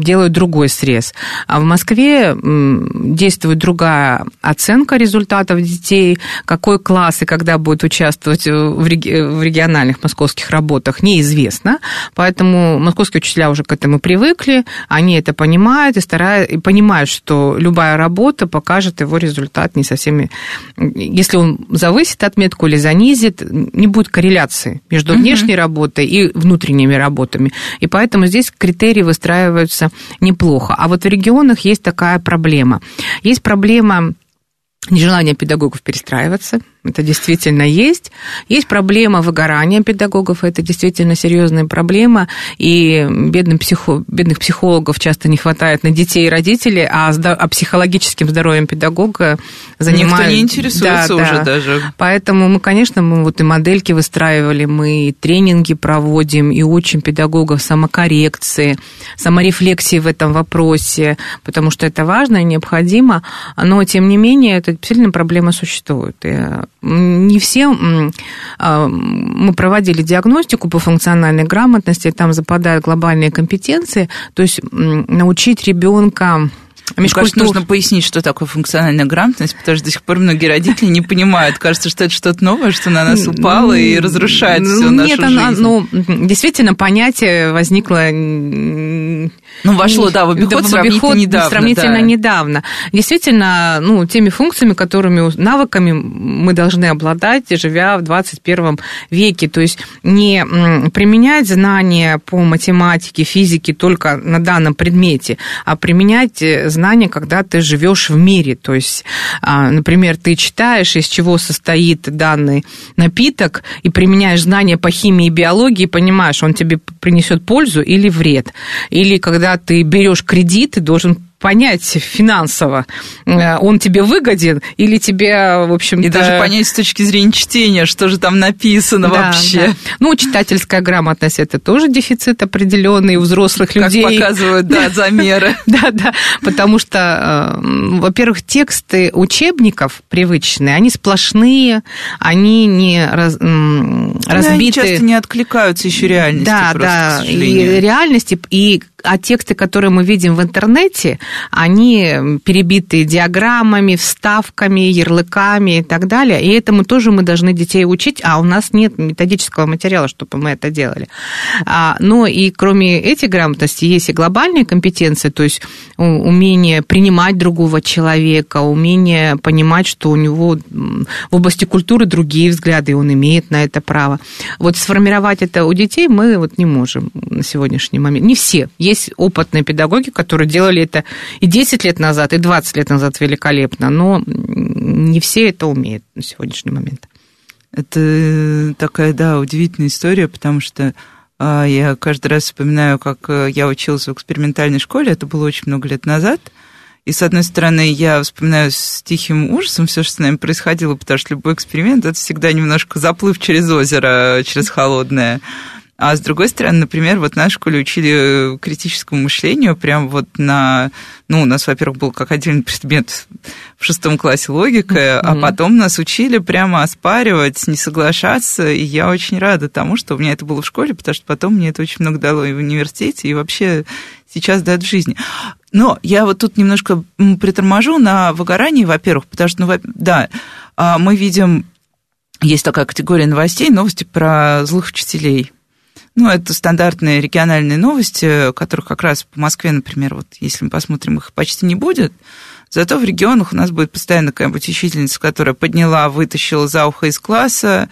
делают другой срез. А в Москве действует другая оценка результатов детей, какой класс и когда будет участвовать в региональных московских работах, неизвестно. Поэтому Поэтому московские учителя уже к этому привыкли, они это понимают и, стараются, и понимают, что любая работа покажет его результат не совсем... Если он завысит отметку или занизит, не будет корреляции между внешней угу. работой и внутренними работами. И поэтому здесь критерии выстраиваются неплохо. А вот в регионах есть такая проблема. Есть проблема нежелание педагогов перестраиваться, это действительно есть. Есть проблема выгорания педагогов, это действительно серьезная проблема, и бедным психо... бедных психологов часто не хватает на детей и родителей, а, здо... а психологическим здоровьем педагога занимают... Никто не интересуется да, уже да. даже. Поэтому мы, конечно, мы вот и модельки выстраивали, мы и тренинги проводим, и учим педагогов самокоррекции, саморефлексии в этом вопросе, потому что это важно и необходимо, но, тем не менее, эта действительно проблема существует. И не все... А, мы проводили диагностику по функциональной грамотности, там западают глобальные компетенции, то есть научить ребенка мне кажется, нужно пояснить, что такое функциональная грамотность, потому что до сих пор многие родители не понимают. Кажется, что это что-то новое, что на нас упало и разрушает всю нашу Нет, жизнь. ну, действительно, понятие возникло... Ну, вошло, да, в обиход, в сравнительно недавно. Сравнительно да. недавно. Действительно, ну, теми функциями, которыми, навыками мы должны обладать, живя в 21 веке. То есть не применять знания по математике, физике только на данном предмете, а применять знания знания, когда ты живешь в мире. То есть, а, например, ты читаешь, из чего состоит данный напиток, и применяешь знания по химии и биологии, и понимаешь, он тебе принесет пользу или вред. Или когда ты берешь кредит, ты должен понять финансово, э, он тебе выгоден или тебе, в общем-то... И даже понять с точки зрения чтения, что же там написано да, вообще. Да. Ну, читательская грамотность – это тоже дефицит определенный у взрослых людей. Как показывают, да, замеры. Да, да, потому что, э, во-первых, тексты учебников привычные, они сплошные, они не разбиты. Они часто не откликаются еще реальности. Да, да, и реальности, и а тексты, которые мы видим в интернете, они перебиты диаграммами, вставками, ярлыками и так далее. И этому тоже мы должны детей учить, а у нас нет методического материала, чтобы мы это делали. А, но и кроме этих грамотности есть и глобальные компетенции, то есть умение принимать другого человека, умение понимать, что у него в области культуры другие взгляды, и он имеет на это право. Вот сформировать это у детей мы вот не можем на сегодняшний момент. Не все есть опытные педагоги, которые делали это и 10 лет назад, и 20 лет назад великолепно, но не все это умеют на сегодняшний момент. Это такая, да, удивительная история, потому что а, я каждый раз вспоминаю, как э, я училась в экспериментальной школе, это было очень много лет назад, и, с одной стороны, я вспоминаю с тихим ужасом все, что с нами происходило, потому что любой эксперимент – это всегда немножко заплыв через озеро, через холодное. А с другой стороны, например, вот в нашей школе учили критическому мышлению прям вот на... Ну, у нас, во-первых, был как отдельный предмет в шестом классе логика, mm-hmm. а потом нас учили прямо оспаривать, не соглашаться, и я очень рада тому, что у меня это было в школе, потому что потом мне это очень много дало и в университете, и вообще сейчас дает в жизни. Но я вот тут немножко приторможу на выгорании, во-первых, потому что, ну, да, а, мы видим, есть такая категория новостей, новости про злых учителей – ну, это стандартные региональные новости, которых как раз по Москве, например, вот если мы посмотрим, их почти не будет. Зато в регионах у нас будет постоянно какая-нибудь учительница, которая подняла, вытащила за ухо из класса,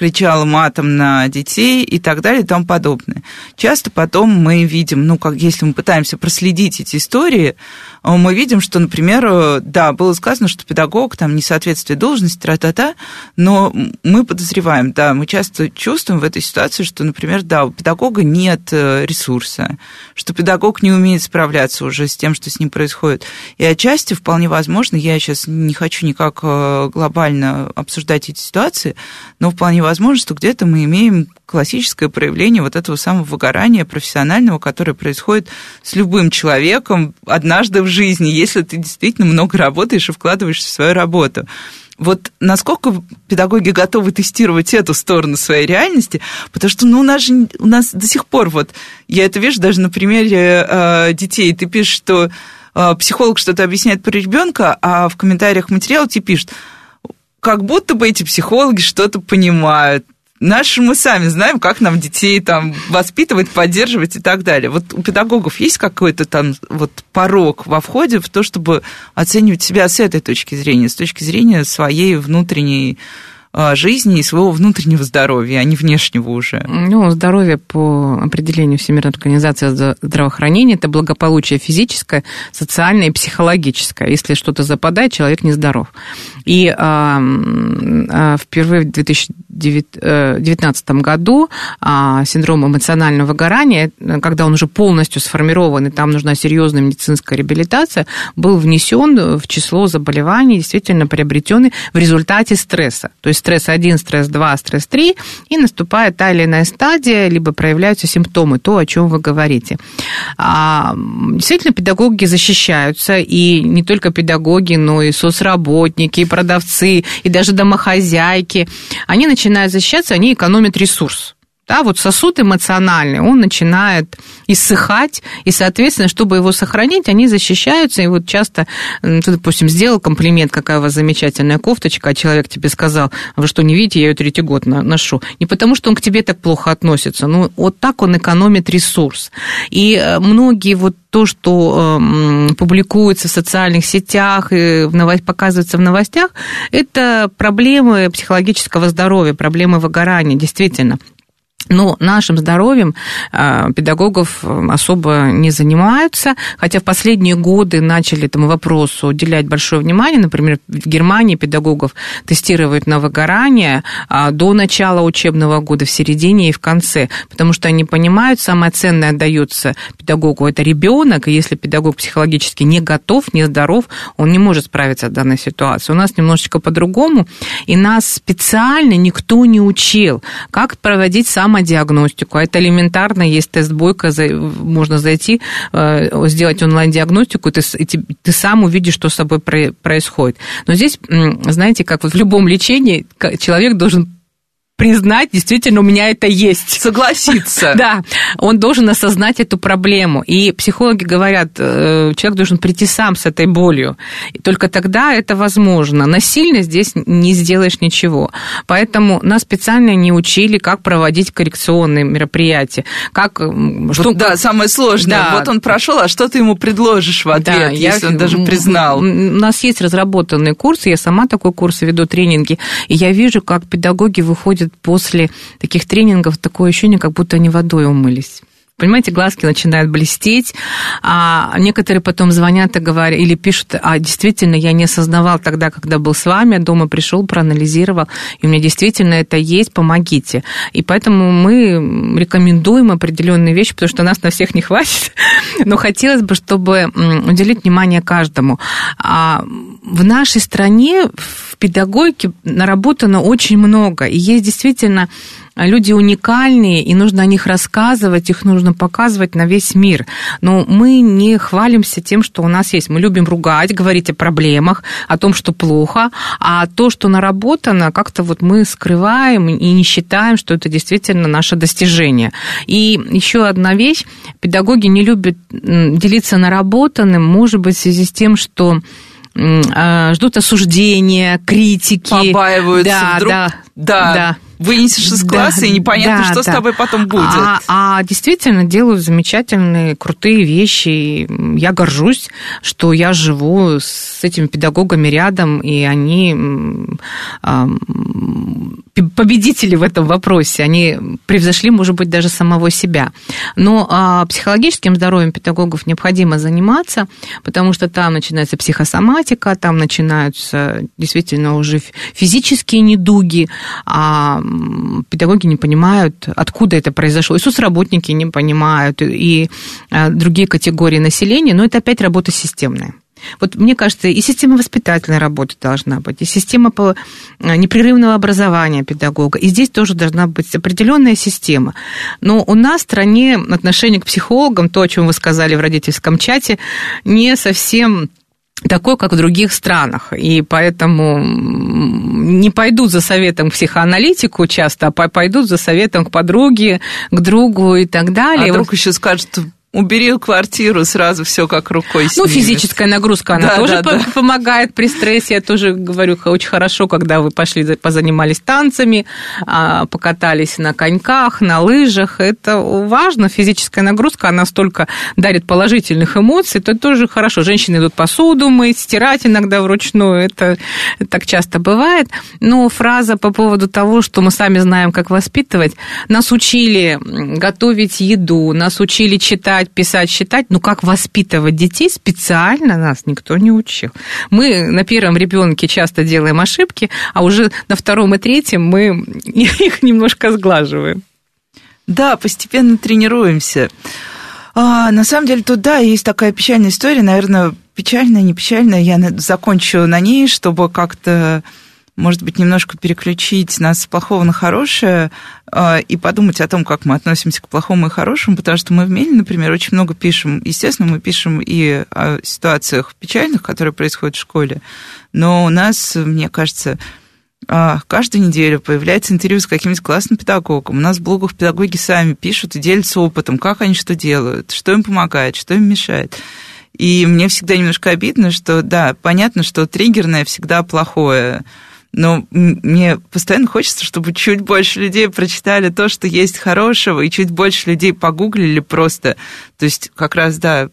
кричала матом на детей и так далее и тому подобное. Часто потом мы видим, ну, как если мы пытаемся проследить эти истории, э, мы видим, что, например, э, да, было сказано, что педагог там несоответствие должности, тра-та-та, но мы подозреваем, да, мы часто чувствуем в этой ситуации, что, например, да, у педагога нет э, ресурса, что педагог не умеет справляться уже с тем, что с ним происходит. И отчасти вполне возможно, я сейчас не хочу никак глобально обсуждать эти ситуации, но вполне вполне возможно, что где-то мы имеем классическое проявление вот этого самого выгорания профессионального, которое происходит с любым человеком однажды в жизни, если ты действительно много работаешь и вкладываешься в свою работу. Вот насколько педагоги готовы тестировать эту сторону своей реальности, потому что ну, у, нас же, у нас до сих пор, вот я это вижу даже на примере э, детей, ты пишешь, что э, психолог что-то объясняет про ребенка, а в комментариях материала тебе пишут, как будто бы эти психологи что-то понимают. Наши мы сами знаем, как нам детей там воспитывать, поддерживать и так далее. Вот у педагогов есть какой-то там вот порог во входе в то, чтобы оценивать себя с этой точки зрения, с точки зрения своей внутренней жизни и своего внутреннего здоровья, а не внешнего уже? Ну, здоровье по определению Всемирной организации здравоохранения – это благополучие физическое, социальное и психологическое. Если что-то западает, человек нездоров. И а, а, впервые в 2019 году а, синдром эмоционального выгорания, когда он уже полностью сформирован, и там нужна серьезная медицинская реабилитация, был внесен в число заболеваний, действительно приобретенных в результате стресса. То есть стресс 1, стресс 2, стресс 3, и наступает та или иная стадия, либо проявляются симптомы, то, о чем вы говорите. А, действительно, педагоги защищаются, и не только педагоги, но и соцработники, и продавцы, и даже домохозяйки. Они начинают защищаться, они экономят ресурс да, вот сосуд эмоциональный, он начинает иссыхать, и, соответственно, чтобы его сохранить, они защищаются, и вот часто, ты, допустим, сделал комплимент, какая у вас замечательная кофточка, а человек тебе сказал, вы что, не видите, я ее третий год ношу. Не потому, что он к тебе так плохо относится, но вот так он экономит ресурс. И э, многие вот то, что э, публикуется в социальных сетях и в ново... показывается в новостях, это проблемы психологического здоровья, проблемы выгорания, действительно. Но нашим здоровьем а, педагогов особо не занимаются, хотя в последние годы начали этому вопросу уделять большое внимание. Например, в Германии педагогов тестируют на выгорание а, до начала учебного года, в середине и в конце, потому что они понимают, самое ценное отдается педагогу – это ребенок, и если педагог психологически не готов, не здоров, он не может справиться с данной ситуацией. У нас немножечко по-другому, и нас специально никто не учил, как проводить сам самодиагностику. А это элементарно, есть тест Бойко, можно зайти, э, сделать онлайн-диагностику, и ты, ты сам увидишь, что с собой происходит. Но здесь, знаете, как вот в любом лечении человек должен признать, действительно, у меня это есть. Согласиться. Да, он должен осознать эту проблему. И психологи говорят, э, человек должен прийти сам с этой болью. И только тогда это возможно. Насильно здесь не сделаешь ничего. Поэтому нас специально не учили, как проводить коррекционные мероприятия. Как, вот, что, да, самое сложное. Да. Вот он прошел, а что ты ему предложишь в ответ, да, если я, он даже признал? У нас есть разработанные курсы, я сама такой курс веду, тренинги, и я вижу, как педагоги выходят после таких тренингов такое ощущение, как будто они водой умылись. Понимаете, глазки начинают блестеть, а некоторые потом звонят и говорят, или пишут, а действительно, я не осознавал тогда, когда был с вами, дома пришел, проанализировал, и у меня действительно это есть, помогите. И поэтому мы рекомендуем определенные вещи, потому что нас на всех не хватит, но хотелось бы, чтобы уделить внимание каждому. А в нашей стране в педагогике наработано очень много, и есть действительно люди уникальные, и нужно о них рассказывать, их нужно показывать на весь мир. Но мы не хвалимся тем, что у нас есть. Мы любим ругать, говорить о проблемах, о том, что плохо, а то, что наработано, как-то вот мы скрываем и не считаем, что это действительно наше достижение. И еще одна вещь. Педагоги не любят делиться наработанным, может быть, в связи с тем, что а, ждут осуждения, критики. Побаиваются да, вдруг. Да, да. да вынесешь из класса, да, и непонятно, да, что да. с тобой потом будет. А, а действительно делают замечательные, крутые вещи. Я горжусь, что я живу с этими педагогами рядом, и они победители в этом вопросе. Они превзошли, может быть, даже самого себя. Но а, психологическим здоровьем педагогов необходимо заниматься, потому что там начинается психосоматика, там начинаются действительно уже физические недуги, а педагоги не понимают, откуда это произошло. И соцработники не понимают, и а, другие категории населения, но это опять работа системная. Вот мне кажется, и система воспитательной работы должна быть, и система а, непрерывного образования педагога. И здесь тоже должна быть определенная система. Но у нас в стране отношение к психологам, то, о чем вы сказали в родительском чате, не совсем такой, как в других странах. И поэтому не пойдут за советом к психоаналитику часто, а пойдут за советом к подруге, к другу и так далее. А друг еще скажет, убери квартиру, сразу все как рукой снимет. Ну, физическая нагрузка, она да, тоже да, да. помогает при стрессе. Я тоже говорю, очень хорошо, когда вы пошли, позанимались танцами, а, покатались на коньках, на лыжах. Это важно. Физическая нагрузка, она столько дарит положительных эмоций. Это тоже хорошо. Женщины идут посуду мыть, стирать иногда вручную. Это так часто бывает. Но фраза по поводу того, что мы сами знаем, как воспитывать. Нас учили готовить еду, нас учили читать читать, писать, считать, но как воспитывать детей специально нас никто не учил. Мы на первом ребенке часто делаем ошибки, а уже на втором и третьем мы их немножко сглаживаем. Да, постепенно тренируемся. А, на самом деле, тут, да, есть такая печальная история, наверное, печальная, не печальная, я закончу на ней, чтобы как-то может быть, немножко переключить нас с плохого на хорошее э, и подумать о том, как мы относимся к плохому и хорошему, потому что мы в Меле, например, очень много пишем. Естественно, мы пишем и о ситуациях печальных, которые происходят в школе, но у нас, мне кажется, э, каждую неделю появляется интервью с каким-нибудь классным педагогом. У нас в блогах педагоги сами пишут и делятся опытом, как они что делают, что им помогает, что им мешает. И мне всегда немножко обидно, что, да, понятно, что триггерное всегда плохое, но мне постоянно хочется, чтобы чуть больше людей прочитали то, что есть хорошего, и чуть больше людей погуглили просто. То есть как раз, да,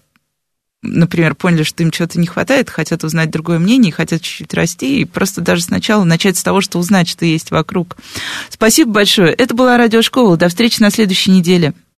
например, поняли, что им чего-то не хватает, хотят узнать другое мнение, хотят чуть-чуть расти, и просто даже сначала начать с того, что узнать, что есть вокруг. Спасибо большое. Это была радиошкола. До встречи на следующей неделе.